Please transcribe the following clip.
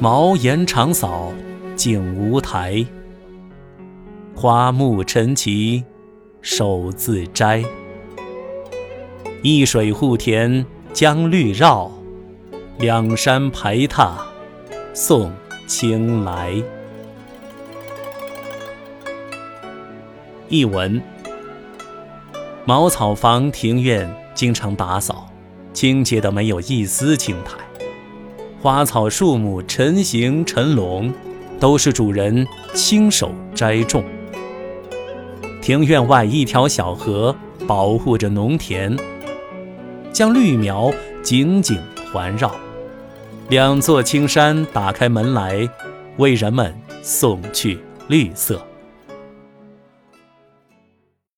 茅檐长扫净无苔。花木陈其手自摘。一水护田将绿绕，两山排闼送青来。译文：茅草房庭院经常打扫，清洁的没有一丝青苔，花草树木成形成垄，都是主人亲手栽种。庭院外一条小河保护着农田，将绿苗紧紧环绕。两座青山打开门来，为人们送去绿色。